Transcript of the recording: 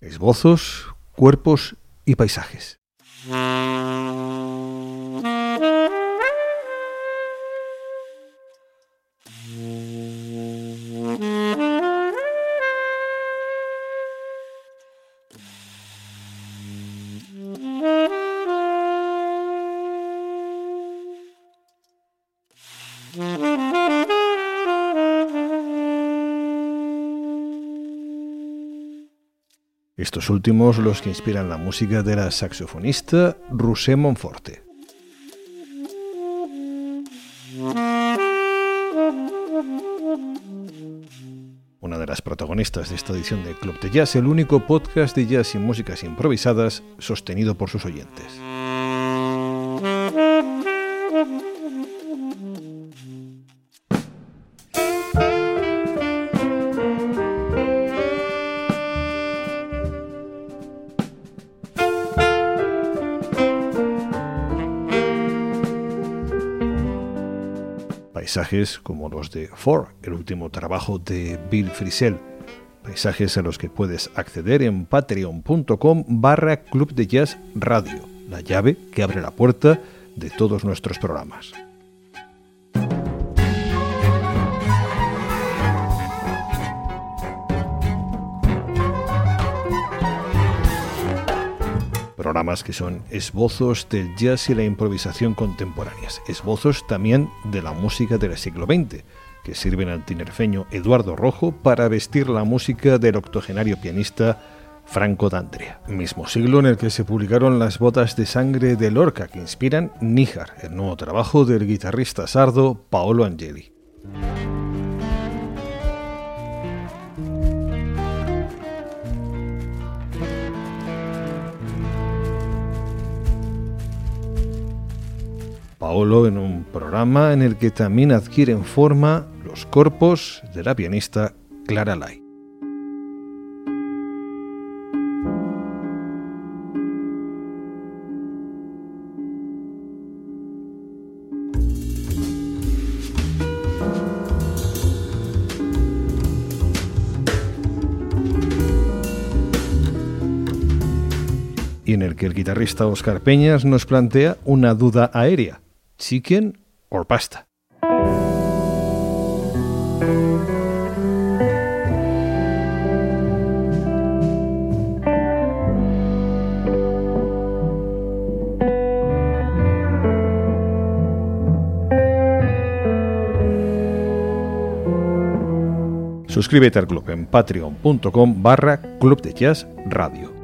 Esbozos, cuerpos y paisajes. Estos últimos los que inspiran la música de la saxofonista Rusé Monforte. Una de las protagonistas de esta edición de Club de Jazz, el único podcast de jazz y músicas improvisadas sostenido por sus oyentes. Paisajes como los de Four, el último trabajo de Bill Frisell. Paisajes a los que puedes acceder en patreon.com barra Club de Jazz Radio, la llave que abre la puerta de todos nuestros programas. Programas que son esbozos del jazz y la improvisación contemporáneas, esbozos también de la música del siglo XX, que sirven al tinerfeño Eduardo Rojo para vestir la música del octogenario pianista Franco D'Andrea, mismo siglo en el que se publicaron las botas de sangre de Lorca que inspiran Níjar, el nuevo trabajo del guitarrista sardo Paolo Angeli. Paolo en un programa en el que también adquieren forma los corpos de la pianista Clara Lai. y en el que el guitarrista Oscar Peñas nos plantea una duda aérea chicken or pasta. Suscríbete al club en patreon.com barra Club de Jazz Radio.